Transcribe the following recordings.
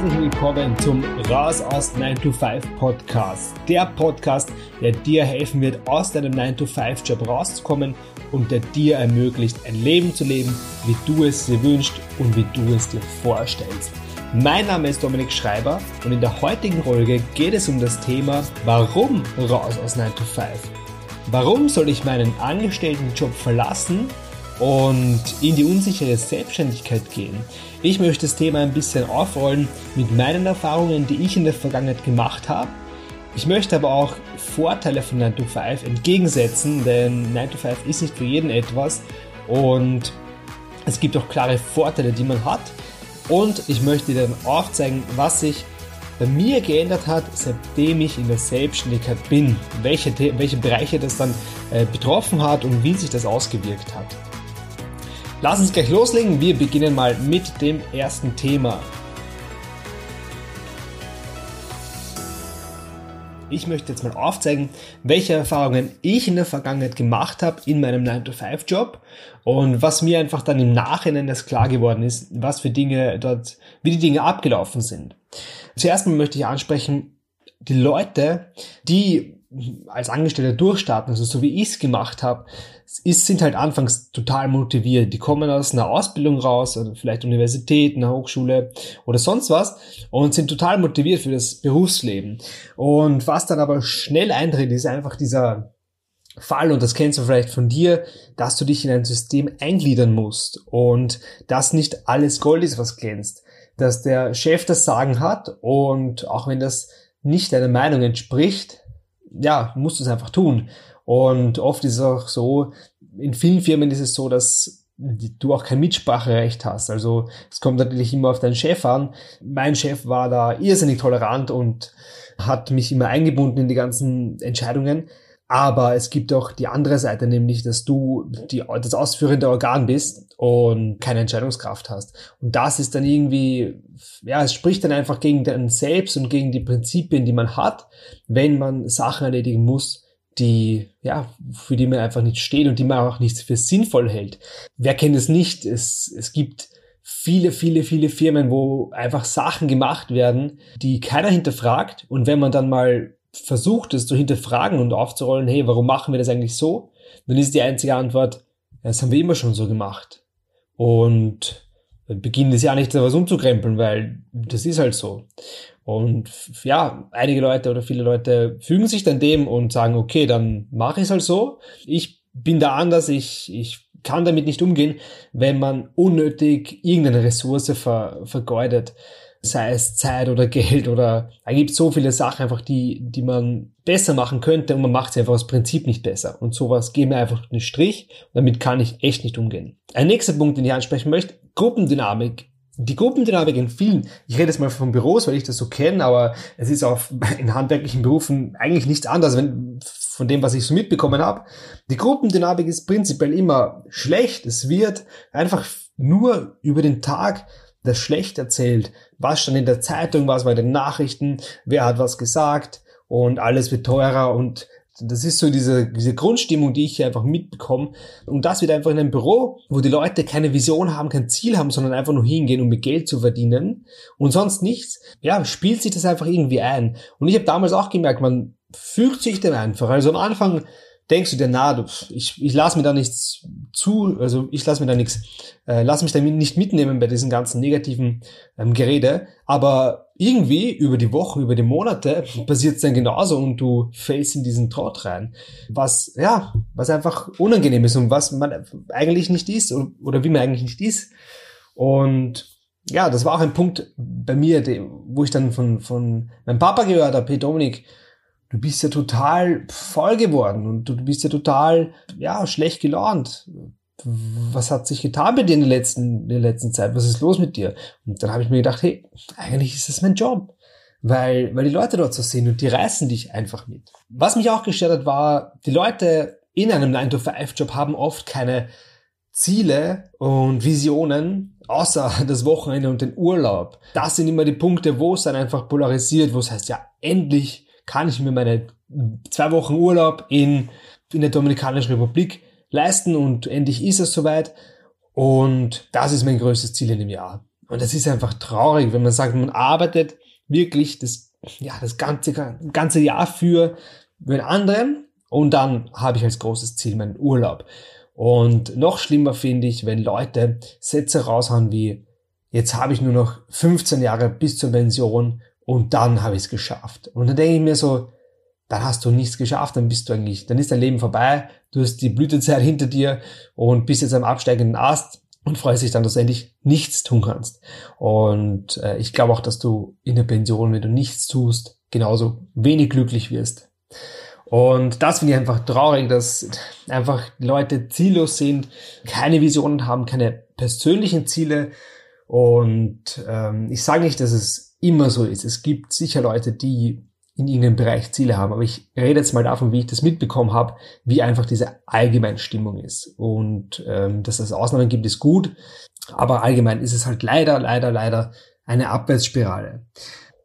Herzlich willkommen zum Raus aus 9 to 5 Podcast. Der Podcast, der dir helfen wird, aus deinem 9 to 5 Job rauszukommen und der dir ermöglicht, ein Leben zu leben, wie du es dir wünschst und wie du es dir vorstellst. Mein Name ist Dominik Schreiber und in der heutigen Folge geht es um das Thema, warum raus aus 9 to 5? Warum soll ich meinen angestellten Job verlassen und in die unsichere Selbstständigkeit gehen? Ich möchte das Thema ein bisschen aufrollen mit meinen Erfahrungen, die ich in der Vergangenheit gemacht habe. Ich möchte aber auch Vorteile von 9 to 5 entgegensetzen, denn 9 to 5 ist nicht für jeden etwas und es gibt auch klare Vorteile, die man hat. Und ich möchte dir dann aufzeigen, was sich bei mir geändert hat, seitdem ich in der Selbstständigkeit bin, welche, welche Bereiche das dann äh, betroffen hat und wie sich das ausgewirkt hat. Lass uns gleich loslegen. Wir beginnen mal mit dem ersten Thema. Ich möchte jetzt mal aufzeigen, welche Erfahrungen ich in der Vergangenheit gemacht habe in meinem 9-to-5-Job und was mir einfach dann im Nachhinein erst klar geworden ist, was für Dinge dort, wie die Dinge abgelaufen sind. Zuerst mal möchte ich ansprechen, die Leute, die als Angestellter durchstarten, also so wie ich es gemacht habe, sind halt anfangs total motiviert. Die kommen aus einer Ausbildung raus, oder vielleicht Universität, einer Hochschule oder sonst was und sind total motiviert für das Berufsleben. Und was dann aber schnell eintritt, ist einfach dieser Fall, und das kennst du vielleicht von dir, dass du dich in ein System eingliedern musst und dass nicht alles Gold ist, was glänzt. Dass der Chef das Sagen hat und auch wenn das nicht deiner Meinung entspricht, ja, musst du es einfach tun. Und oft ist es auch so, in vielen Firmen ist es so, dass du auch kein Mitspracherecht hast. Also es kommt natürlich immer auf deinen Chef an. Mein Chef war da irrsinnig tolerant und hat mich immer eingebunden in die ganzen Entscheidungen. Aber es gibt auch die andere Seite, nämlich, dass du die, das ausführende Organ bist und keine Entscheidungskraft hast. Und das ist dann irgendwie, ja, es spricht dann einfach gegen dein Selbst und gegen die Prinzipien, die man hat, wenn man Sachen erledigen muss, die, ja, für die man einfach nicht steht und die man auch nicht für sinnvoll hält. Wer kennt es nicht? Es, es gibt viele, viele, viele Firmen, wo einfach Sachen gemacht werden, die keiner hinterfragt. Und wenn man dann mal versucht, es zu hinterfragen und aufzurollen, hey, warum machen wir das eigentlich so? Dann ist die einzige Antwort, das haben wir immer schon so gemacht. Und beginnen das ja nicht etwas umzukrempeln, weil das ist halt so. Und ja, einige Leute oder viele Leute fügen sich dann dem und sagen, okay, dann mache ich es halt so. Ich bin da anders, ich, ich kann damit nicht umgehen, wenn man unnötig irgendeine Ressource ver, vergeudet sei es Zeit oder Geld oder da gibt so viele Sachen einfach, die, die man besser machen könnte und man macht sie einfach aus Prinzip nicht besser. Und sowas geht mir einfach einen Strich und damit kann ich echt nicht umgehen. Ein nächster Punkt, den ich ansprechen möchte, Gruppendynamik. Die Gruppendynamik in vielen, ich rede jetzt mal von Büros, weil ich das so kenne, aber es ist auch in handwerklichen Berufen eigentlich nichts anders, wenn, von dem, was ich so mitbekommen habe. Die Gruppendynamik ist prinzipiell immer schlecht. Es wird einfach nur über den Tag das schlecht erzählt. Was stand in der Zeitung, was war in den Nachrichten, wer hat was gesagt und alles wird teurer und das ist so diese, diese Grundstimmung, die ich hier einfach mitbekomme. Und das wird einfach in einem Büro, wo die Leute keine Vision haben, kein Ziel haben, sondern einfach nur hingehen, um mit Geld zu verdienen und sonst nichts. Ja, spielt sich das einfach irgendwie ein. Und ich habe damals auch gemerkt, man fügt sich dem einfach. Also am Anfang denkst du dir, na, du, ich, ich lasse mir da nichts zu, also ich lasse mir da nichts, äh, lass mich da nicht mitnehmen bei diesen ganzen negativen ähm, Gerede, aber irgendwie über die Wochen, über die Monate passiert es dann genauso und du fällst in diesen Trott rein, was, ja, was einfach unangenehm ist und was man eigentlich nicht ist oder, oder wie man eigentlich nicht ist. Und ja, das war auch ein Punkt bei mir, wo ich dann von, von meinem Papa gehört habe, hey Dominik, du bist ja total voll geworden und du bist ja total, ja, schlecht gelaunt. Was hat sich getan bei dir in der letzten, in der letzten Zeit? Was ist los mit dir? Und dann habe ich mir gedacht, hey, eigentlich ist das mein Job. Weil, weil die Leute dort so sind und die reißen dich einfach mit. Was mich auch gestört hat, war, die Leute in einem 9-to-5-Job haben oft keine Ziele und Visionen, außer das Wochenende und den Urlaub. Das sind immer die Punkte, wo es dann einfach polarisiert, wo es heißt, ja, endlich kann ich mir meine zwei Wochen Urlaub in, in der Dominikanischen Republik leisten und endlich ist es soweit. Und das ist mein größtes Ziel in dem Jahr. Und das ist einfach traurig, wenn man sagt, man arbeitet wirklich das, ja, das ganze, ganze Jahr für, für den anderen und dann habe ich als großes Ziel meinen Urlaub. Und noch schlimmer finde ich, wenn Leute Sätze raushauen wie, jetzt habe ich nur noch 15 Jahre bis zur Pension und dann habe ich es geschafft. Und dann denke ich mir so, dann hast du nichts geschafft, dann bist du eigentlich, dann ist dein Leben vorbei, du hast die Blütezeit hinter dir und bist jetzt am absteigenden Ast und freust dich dann, dass du endlich nichts tun kannst. Und äh, ich glaube auch, dass du in der Pension, wenn du nichts tust, genauso wenig glücklich wirst. Und das finde ich einfach traurig, dass einfach Leute ziellos sind, keine Visionen haben, keine persönlichen Ziele. Und ähm, ich sage nicht, dass es immer so ist. Es gibt sicher Leute, die in irgendeinem Bereich Ziele haben. Aber ich rede jetzt mal davon, wie ich das mitbekommen habe, wie einfach diese Allgemeinstimmung ist. Und ähm, dass es Ausnahmen gibt, ist gut. Aber allgemein ist es halt leider, leider, leider eine Abwärtsspirale.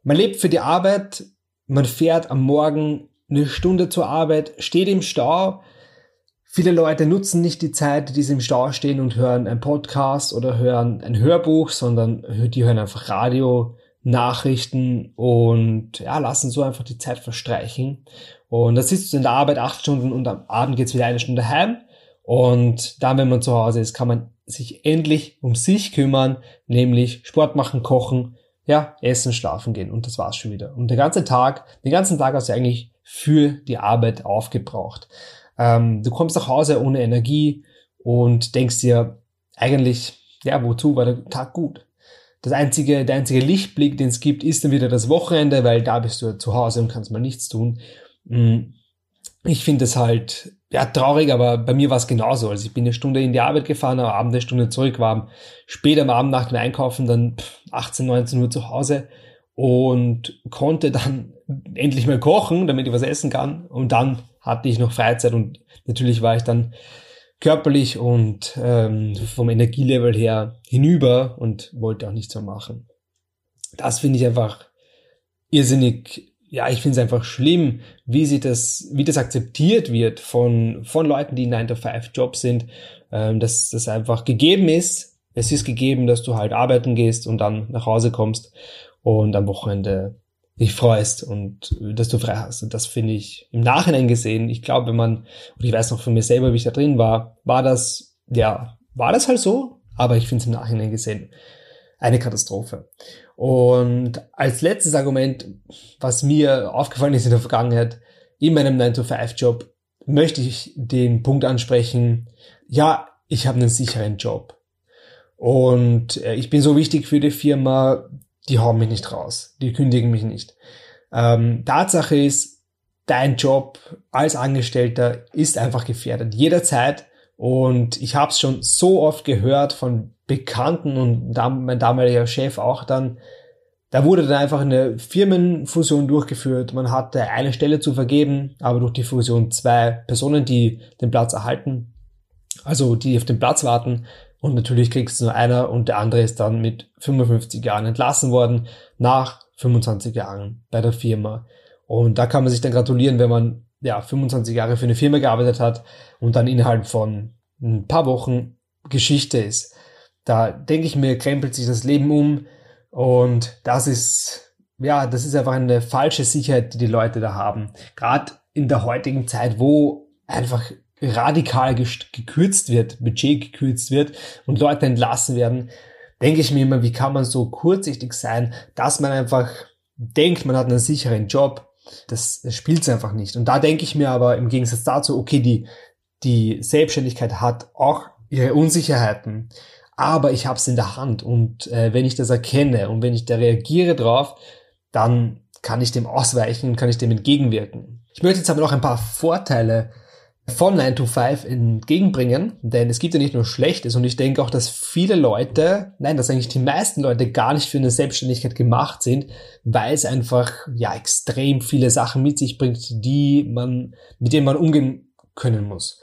Man lebt für die Arbeit, man fährt am Morgen eine Stunde zur Arbeit, steht im Stau. Viele Leute nutzen nicht die Zeit, die sie im Stau stehen und hören einen Podcast oder hören ein Hörbuch, sondern die hören einfach Radio, Nachrichten und ja, lassen so einfach die Zeit verstreichen. Und da sitzt du in der Arbeit acht Stunden und am Abend geht's wieder eine Stunde heim. Und dann, wenn man zu Hause ist, kann man sich endlich um sich kümmern, nämlich Sport machen, kochen, ja, essen, schlafen gehen. Und das war's schon wieder. Und der ganze Tag, den ganzen Tag hast du eigentlich für die Arbeit aufgebraucht. Ähm, du kommst nach Hause ohne Energie und denkst dir eigentlich, ja, wozu war der Tag gut? Das einzige, der einzige Lichtblick, den es gibt, ist dann wieder das Wochenende, weil da bist du zu Hause und kannst mal nichts tun. Mm, ich finde es halt, ja, traurig, aber bei mir war es genauso. Also ich bin eine Stunde in die Arbeit gefahren, am Abend eine Stunde zurück, war spät am Abend nach dem Einkaufen dann 18, 19 Uhr zu Hause und konnte dann endlich mal kochen, damit ich was essen kann. Und dann hatte ich noch Freizeit und natürlich war ich dann körperlich und ähm, vom Energielevel her hinüber und wollte auch nichts mehr machen. Das finde ich einfach irrsinnig, ja, ich finde es einfach schlimm, wie sie das, wie das akzeptiert wird von, von Leuten, die in 9-to-5-Jobs sind, ähm, dass das einfach gegeben ist. Es ist gegeben, dass du halt arbeiten gehst und dann nach Hause kommst und am Wochenende dich freust und äh, dass du frei hast. Und das finde ich im Nachhinein gesehen, ich glaube, wenn man, und ich weiß noch von mir selber, wie ich da drin war, war das, ja, war das halt so, aber ich finde es im Nachhinein gesehen eine Katastrophe. Und als letztes Argument, was mir aufgefallen ist in der Vergangenheit, in meinem 9-to-5-Job, möchte ich den Punkt ansprechen, ja, ich habe einen sicheren Job. Und äh, ich bin so wichtig für die Firma, die hauen mich nicht raus, die kündigen mich nicht. Ähm, Tatsache ist, dein Job als Angestellter ist einfach gefährdet, jederzeit. Und ich habe es schon so oft gehört von Bekannten und mein damaliger Chef auch dann, da wurde dann einfach eine Firmenfusion durchgeführt. Man hatte eine Stelle zu vergeben, aber durch die Fusion zwei Personen, die den Platz erhalten, also die auf den Platz warten, und natürlich kriegst du nur einer und der andere ist dann mit 55 Jahren entlassen worden, nach 25 Jahren bei der Firma. Und da kann man sich dann gratulieren, wenn man ja 25 Jahre für eine Firma gearbeitet hat und dann innerhalb von ein paar Wochen Geschichte ist. Da denke ich mir, krempelt sich das Leben um und das ist, ja, das ist einfach eine falsche Sicherheit, die die Leute da haben. Gerade in der heutigen Zeit, wo einfach radikal gekürzt wird, Budget gekürzt wird und Leute entlassen werden, denke ich mir immer, wie kann man so kurzsichtig sein, dass man einfach denkt, man hat einen sicheren Job. Das, spielt einfach nicht. Und da denke ich mir aber im Gegensatz dazu, okay, die, die Selbstständigkeit hat auch ihre Unsicherheiten, aber ich habe es in der Hand und äh, wenn ich das erkenne und wenn ich da reagiere drauf, dann kann ich dem ausweichen, kann ich dem entgegenwirken. Ich möchte jetzt aber noch ein paar Vorteile von 9 to 5 entgegenbringen, denn es gibt ja nicht nur Schlechtes und ich denke auch, dass viele Leute, nein, dass eigentlich die meisten Leute gar nicht für eine Selbstständigkeit gemacht sind, weil es einfach ja extrem viele Sachen mit sich bringt, die man, mit denen man umgehen können muss.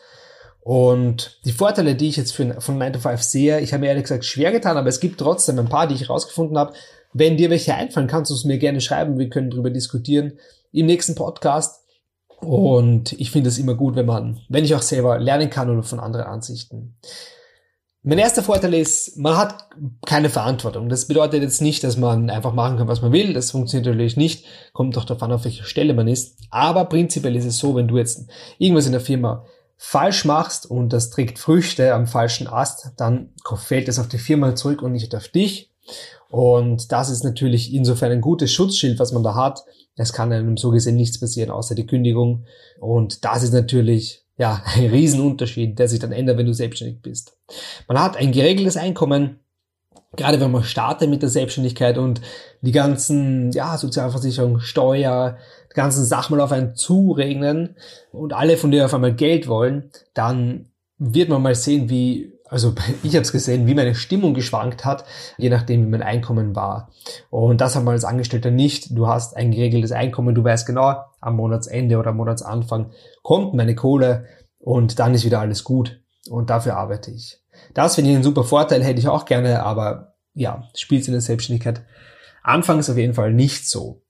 Und die Vorteile, die ich jetzt für, von 9 to 5 sehe, ich habe mir ehrlich gesagt schwer getan, aber es gibt trotzdem ein paar, die ich rausgefunden habe. Wenn dir welche einfallen, kannst du es mir gerne schreiben, wir können darüber diskutieren im nächsten Podcast. Und ich finde es immer gut, wenn man, wenn ich auch selber lernen kann oder von anderen Ansichten. Mein erster Vorteil ist, man hat keine Verantwortung. Das bedeutet jetzt nicht, dass man einfach machen kann, was man will. Das funktioniert natürlich nicht. Kommt doch davon, auf welcher Stelle man ist. Aber prinzipiell ist es so, wenn du jetzt irgendwas in der Firma falsch machst und das trägt Früchte am falschen Ast, dann fällt es auf die Firma zurück und nicht auf dich. Und das ist natürlich insofern ein gutes Schutzschild, was man da hat. Es kann einem so gesehen nichts passieren, außer die Kündigung. Und das ist natürlich ja, ein Riesenunterschied, der sich dann ändert, wenn du selbstständig bist. Man hat ein geregeltes Einkommen, gerade wenn man startet mit der Selbstständigkeit und die ganzen, ja, Sozialversicherung, Steuer, die ganzen Sachen mal auf einen zuregnen und alle von dir auf einmal Geld wollen, dann wird man mal sehen, wie also ich habe es gesehen, wie meine Stimmung geschwankt hat, je nachdem, wie mein Einkommen war. Und das hat man als Angestellter nicht. Du hast ein geregeltes Einkommen, du weißt genau, am Monatsende oder am Monatsanfang kommt meine Kohle und dann ist wieder alles gut. Und dafür arbeite ich. Das finde ich ein super Vorteil, hätte ich auch gerne, aber ja, spielt in der Selbstständigkeit anfangs auf jeden Fall nicht so.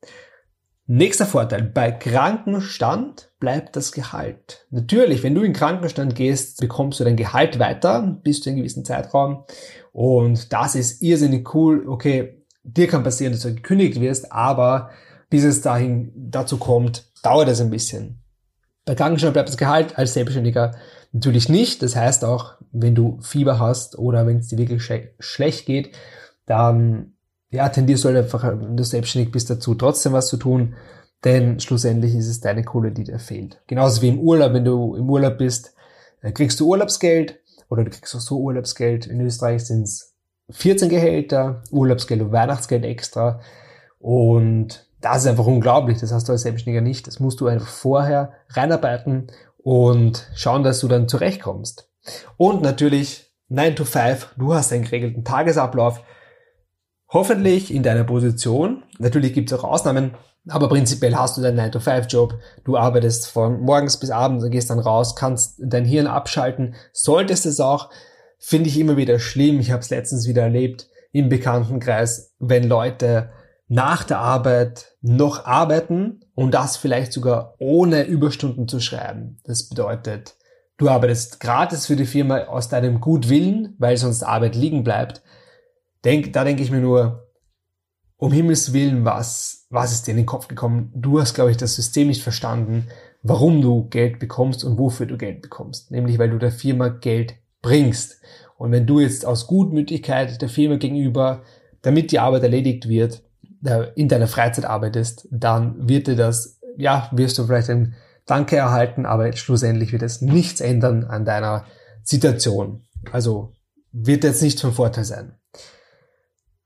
Nächster Vorteil, bei Krankenstand bleibt das Gehalt. Natürlich, wenn du in Krankenstand gehst, bekommst du dein Gehalt weiter bis zu einem gewissen Zeitraum und das ist irrsinnig cool. Okay, dir kann passieren, dass du gekündigt wirst, aber bis es dahin dazu kommt, dauert es ein bisschen. Bei Krankenstand bleibt das Gehalt als Selbstständiger natürlich nicht. Das heißt auch, wenn du Fieber hast oder wenn es dir wirklich schlecht geht, dann ja, tendierst du halt einfach, wenn du selbstständig bist, dazu, trotzdem was zu tun, denn schlussendlich ist es deine Kohle, die dir fehlt. Genauso wie im Urlaub, wenn du im Urlaub bist, äh, kriegst du Urlaubsgeld oder du kriegst auch so Urlaubsgeld. In Österreich sind es 14 Gehälter, Urlaubsgeld und Weihnachtsgeld extra. Und das ist einfach unglaublich. Das hast du als Selbstständiger nicht. Das musst du einfach vorher reinarbeiten und schauen, dass du dann zurechtkommst. Und natürlich 9 to 5. Du hast einen geregelten Tagesablauf. Hoffentlich in deiner Position. Natürlich gibt es auch Ausnahmen, aber prinzipiell hast du deinen 9-to-5-Job. Du arbeitest von morgens bis abends und gehst dann raus, kannst dein Hirn abschalten. Solltest es auch, finde ich immer wieder schlimm. Ich habe es letztens wieder erlebt im Bekanntenkreis, wenn Leute nach der Arbeit noch arbeiten und das vielleicht sogar ohne Überstunden zu schreiben. Das bedeutet, du arbeitest gratis für die Firma aus deinem Gutwillen, weil sonst Arbeit liegen bleibt denk, da denke ich mir nur, um Himmels Willen, was, was ist dir in den Kopf gekommen? Du hast, glaube ich, das System nicht verstanden, warum du Geld bekommst und wofür du Geld bekommst. Nämlich, weil du der Firma Geld bringst. Und wenn du jetzt aus Gutmütigkeit der Firma gegenüber, damit die Arbeit erledigt wird, in deiner Freizeit arbeitest, dann wird dir das, ja, wirst du vielleicht ein Danke erhalten, aber schlussendlich wird es nichts ändern an deiner Situation. Also wird jetzt nicht von Vorteil sein.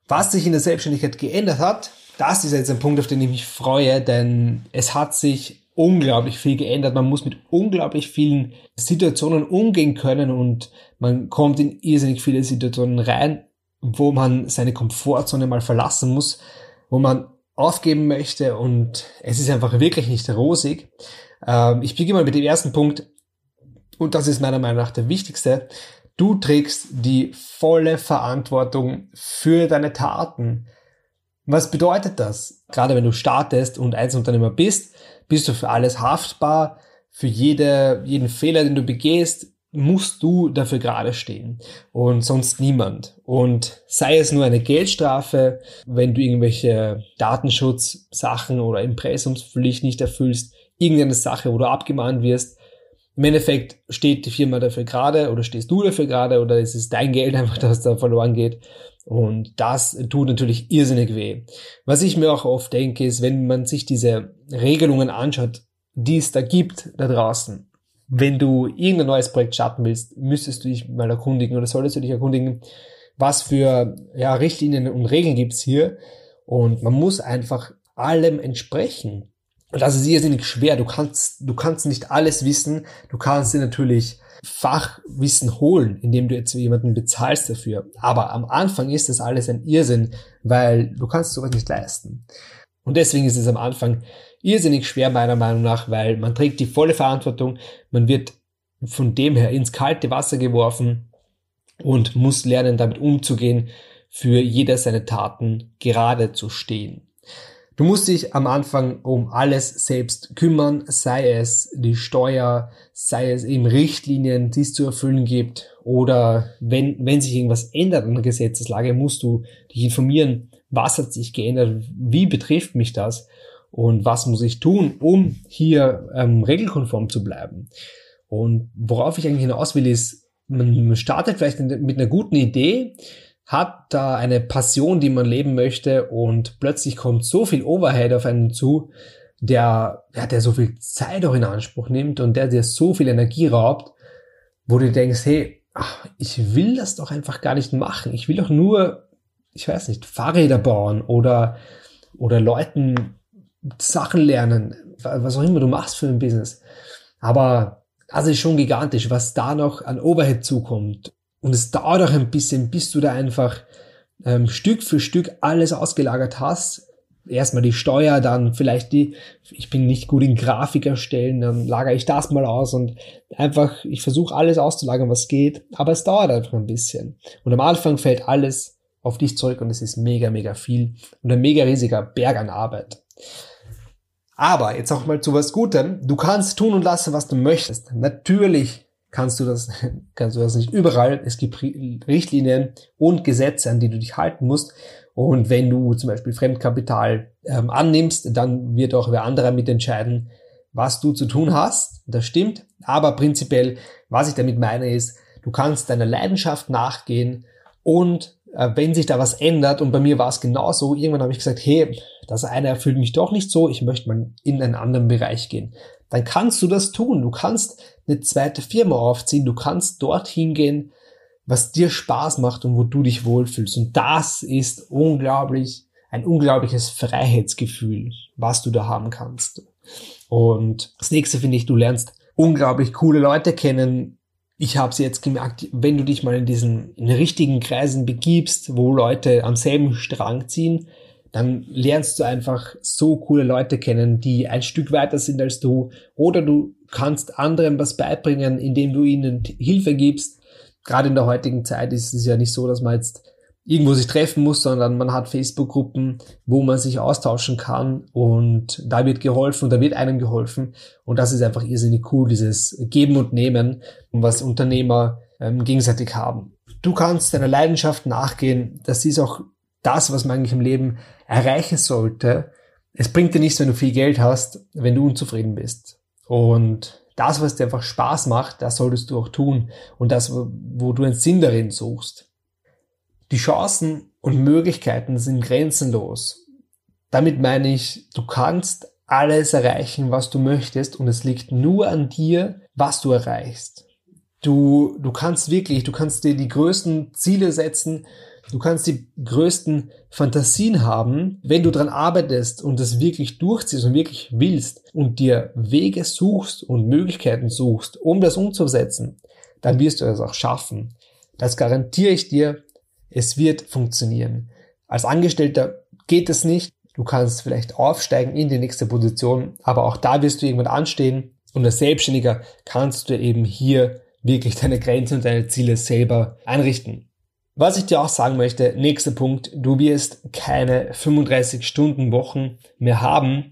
Was sich in der Selbstständigkeit geändert hat, das ist jetzt ein Punkt, auf den ich mich freue, denn es hat sich unglaublich viel geändert. Man muss mit unglaublich vielen Situationen umgehen können und man kommt in irrsinnig viele Situationen rein, wo man seine Komfortzone mal verlassen muss, wo man aufgeben möchte und es ist einfach wirklich nicht rosig. Ähm, ich beginne mal mit dem ersten Punkt und das ist meiner Meinung nach der wichtigste. Du trägst die volle Verantwortung für deine Taten. Was bedeutet das? Gerade wenn du startest und Einzelunternehmer bist, bist du für alles haftbar. Für jede, jeden Fehler, den du begehst, musst du dafür gerade stehen und sonst niemand. Und sei es nur eine Geldstrafe, wenn du irgendwelche Datenschutzsachen oder Impressumspflicht nicht erfüllst, irgendeine Sache, wo du abgemahnt wirst, im Endeffekt steht die Firma dafür gerade oder stehst du dafür gerade oder ist es dein Geld einfach, das da verloren geht. Und das tut natürlich irrsinnig weh. Was ich mir auch oft denke, ist, wenn man sich diese Regelungen anschaut, die es da gibt da draußen, wenn du irgendein neues Projekt starten willst, müsstest du dich mal erkundigen oder solltest du dich erkundigen, was für ja, Richtlinien und Regeln gibt's hier. Und man muss einfach allem entsprechen. Und das ist irrsinnig schwer. Du kannst, du kannst nicht alles wissen. Du kannst dir natürlich Fachwissen holen, indem du jetzt jemanden bezahlst dafür. Aber am Anfang ist das alles ein Irrsinn, weil du kannst sowas nicht leisten. Und deswegen ist es am Anfang irrsinnig schwer, meiner Meinung nach, weil man trägt die volle Verantwortung. Man wird von dem her ins kalte Wasser geworfen und muss lernen, damit umzugehen, für jeder seine Taten gerade zu stehen. Du musst dich am Anfang um alles selbst kümmern, sei es die Steuer, sei es eben Richtlinien, die es zu erfüllen gibt oder wenn, wenn sich irgendwas ändert an der Gesetzeslage, musst du dich informieren, was hat sich geändert, wie betrifft mich das und was muss ich tun, um hier ähm, regelkonform zu bleiben. Und worauf ich eigentlich hinaus will, ist, man startet vielleicht mit einer guten Idee, hat da eine Passion, die man leben möchte und plötzlich kommt so viel Overhead auf einen zu, der, ja, der so viel Zeit auch in Anspruch nimmt und der dir so viel Energie raubt, wo du denkst, hey, ach, ich will das doch einfach gar nicht machen. Ich will doch nur, ich weiß nicht, Fahrräder bauen oder, oder Leuten Sachen lernen, was auch immer du machst für ein Business. Aber das ist schon gigantisch, was da noch an Overhead zukommt. Und es dauert auch ein bisschen, bis du da einfach ähm, Stück für Stück alles ausgelagert hast. Erstmal die Steuer, dann vielleicht die, ich bin nicht gut in Grafik erstellen, dann lagere ich das mal aus und einfach, ich versuche alles auszulagern, was geht, aber es dauert einfach ein bisschen. Und am Anfang fällt alles auf dich zurück und es ist mega, mega viel und ein mega riesiger Berg an Arbeit. Aber jetzt auch mal zu was Gutem. Du kannst tun und lassen, was du möchtest. Natürlich kannst du das, kannst du das nicht überall. Es gibt Richtlinien und Gesetze, an die du dich halten musst. Und wenn du zum Beispiel Fremdkapital ähm, annimmst, dann wird auch wer anderer mitentscheiden, was du zu tun hast. Das stimmt. Aber prinzipiell, was ich damit meine, ist, du kannst deiner Leidenschaft nachgehen und äh, wenn sich da was ändert, und bei mir war es genauso, irgendwann habe ich gesagt, hey, das eine erfüllt mich doch nicht so, ich möchte mal in einen anderen Bereich gehen. Dann kannst du das tun. Du kannst eine zweite Firma aufziehen, du kannst dorthin gehen, was dir Spaß macht und wo du dich wohlfühlst. Und das ist unglaublich, ein unglaubliches Freiheitsgefühl, was du da haben kannst. Und das nächste finde ich, du lernst unglaublich coole Leute kennen, ich habe es jetzt gemerkt, wenn du dich mal in diesen in richtigen Kreisen begibst, wo Leute am selben Strang ziehen, dann lernst du einfach so coole Leute kennen, die ein Stück weiter sind als du. Oder du kannst anderen was beibringen, indem du ihnen Hilfe gibst. Gerade in der heutigen Zeit ist es ja nicht so, dass man jetzt irgendwo sich treffen muss, sondern man hat Facebook-Gruppen, wo man sich austauschen kann und da wird geholfen und da wird einem geholfen und das ist einfach irrsinnig cool, dieses Geben und Nehmen, was Unternehmer ähm, gegenseitig haben. Du kannst deiner Leidenschaft nachgehen, das ist auch das, was man eigentlich im Leben erreichen sollte. Es bringt dir nichts, wenn du viel Geld hast, wenn du unzufrieden bist. Und das, was dir einfach Spaß macht, das solltest du auch tun und das, wo du einen Sinn darin suchst. Die Chancen und Möglichkeiten sind grenzenlos. Damit meine ich, du kannst alles erreichen, was du möchtest und es liegt nur an dir, was du erreichst. Du, du kannst wirklich, du kannst dir die größten Ziele setzen, du kannst die größten Fantasien haben, wenn du dran arbeitest und es wirklich durchziehst und wirklich willst und dir Wege suchst und Möglichkeiten suchst, um das umzusetzen, dann wirst du es auch schaffen. Das garantiere ich dir es wird funktionieren. Als Angestellter geht es nicht. Du kannst vielleicht aufsteigen in die nächste Position, aber auch da wirst du irgendwann anstehen. Und als Selbstständiger kannst du eben hier wirklich deine Grenzen und deine Ziele selber einrichten. Was ich dir auch sagen möchte, nächster Punkt, du wirst keine 35 Stunden Wochen mehr haben.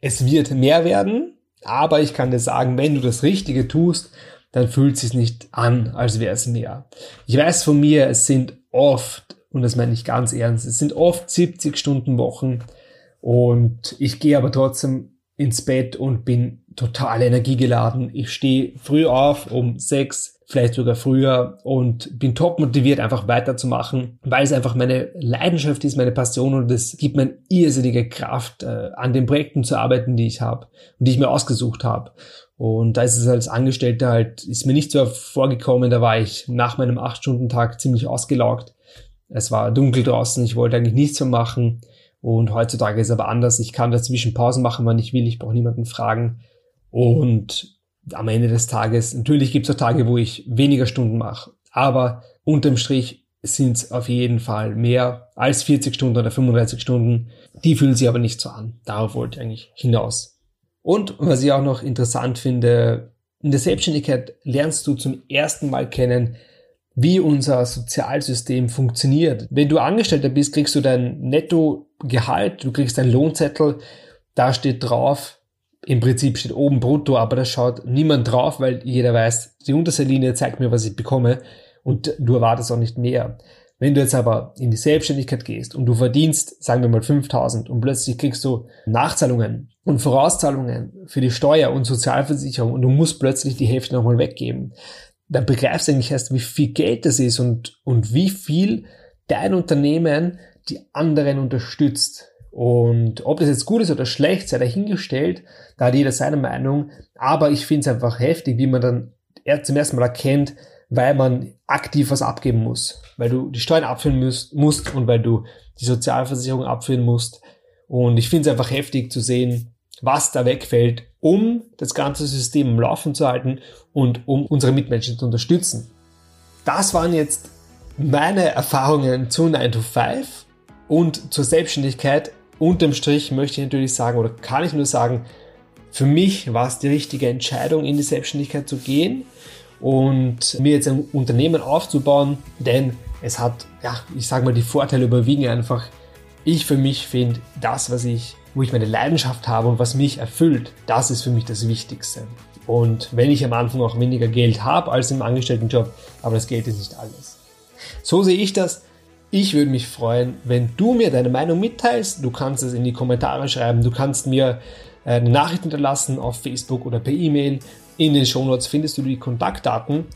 Es wird mehr werden, aber ich kann dir sagen, wenn du das Richtige tust, dann fühlt es sich nicht an, als wäre es mehr. Ich weiß von mir, es sind oft, und das meine ich ganz ernst, es sind oft 70 Stunden Wochen und ich gehe aber trotzdem ins Bett und bin total energiegeladen. Ich stehe früh auf um sechs, vielleicht sogar früher und bin top motiviert, einfach weiterzumachen, weil es einfach meine Leidenschaft ist, meine Passion und es gibt mir irrsinnige Kraft, äh, an den Projekten zu arbeiten, die ich habe und die ich mir ausgesucht habe. Und da ist es als Angestellter halt, ist mir nicht so vorgekommen, da war ich nach meinem 8-Stunden-Tag ziemlich ausgelaugt. Es war dunkel draußen, ich wollte eigentlich nichts mehr machen. Und heutzutage ist es aber anders. Ich kann dazwischen Pausen machen, wann ich will. Ich brauche niemanden fragen. Und am Ende des Tages, natürlich gibt es auch Tage, wo ich weniger Stunden mache. Aber unterm Strich sind es auf jeden Fall mehr als 40 Stunden oder 35 Stunden. Die fühlen sich aber nicht so an. Darauf wollte ich eigentlich hinaus. Und was ich auch noch interessant finde, in der Selbstständigkeit lernst du zum ersten Mal kennen, wie unser Sozialsystem funktioniert. Wenn du Angestellter bist, kriegst du dein Netto Gehalt, du kriegst einen Lohnzettel, da steht drauf, im Prinzip steht oben brutto, aber da schaut niemand drauf, weil jeder weiß, die unterste Linie zeigt mir, was ich bekomme und du erwartest auch nicht mehr. Wenn du jetzt aber in die Selbstständigkeit gehst und du verdienst, sagen wir mal 5000 und plötzlich kriegst du Nachzahlungen und Vorauszahlungen für die Steuer und Sozialversicherung und du musst plötzlich die Hälfte nochmal weggeben, dann begreifst du eigentlich erst, wie viel Geld das ist und, und wie viel dein Unternehmen die anderen unterstützt. Und ob das jetzt gut ist oder schlecht, sei dahingestellt, da hat jeder seine Meinung. Aber ich finde es einfach heftig, wie man dann zum ersten Mal erkennt, weil man aktiv was abgeben muss. Weil du die Steuern abführen musst, musst und weil du die Sozialversicherung abführen musst. Und ich finde es einfach heftig zu sehen, was da wegfällt, um das ganze System am Laufen zu halten und um unsere Mitmenschen zu unterstützen. Das waren jetzt meine Erfahrungen zu 9 to 5 und zur Selbstständigkeit. Unterm Strich möchte ich natürlich sagen oder kann ich nur sagen, für mich war es die richtige Entscheidung, in die Selbstständigkeit zu gehen und mir jetzt ein Unternehmen aufzubauen, denn es hat, ja, ich sage mal, die Vorteile überwiegen einfach. Ich für mich finde, das, was ich, wo ich meine Leidenschaft habe und was mich erfüllt, das ist für mich das Wichtigste. Und wenn ich am Anfang auch weniger Geld habe als im Angestelltenjob, aber das Geld ist nicht alles. So sehe ich das. Ich würde mich freuen, wenn du mir deine Meinung mitteilst. Du kannst es in die Kommentare schreiben. Du kannst mir äh, eine Nachricht hinterlassen auf Facebook oder per E-Mail. In den Shownotes findest du die Kontaktdaten.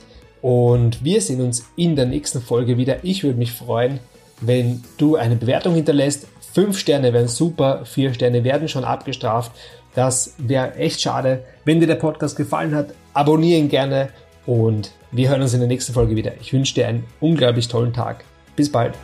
Und wir sehen uns in der nächsten Folge wieder. Ich würde mich freuen, wenn du eine Bewertung hinterlässt. Fünf Sterne wären super, vier Sterne werden schon abgestraft. Das wäre echt schade. Wenn dir der Podcast gefallen hat, abonniere ihn gerne und wir hören uns in der nächsten Folge wieder. Ich wünsche dir einen unglaublich tollen Tag. Bis bald.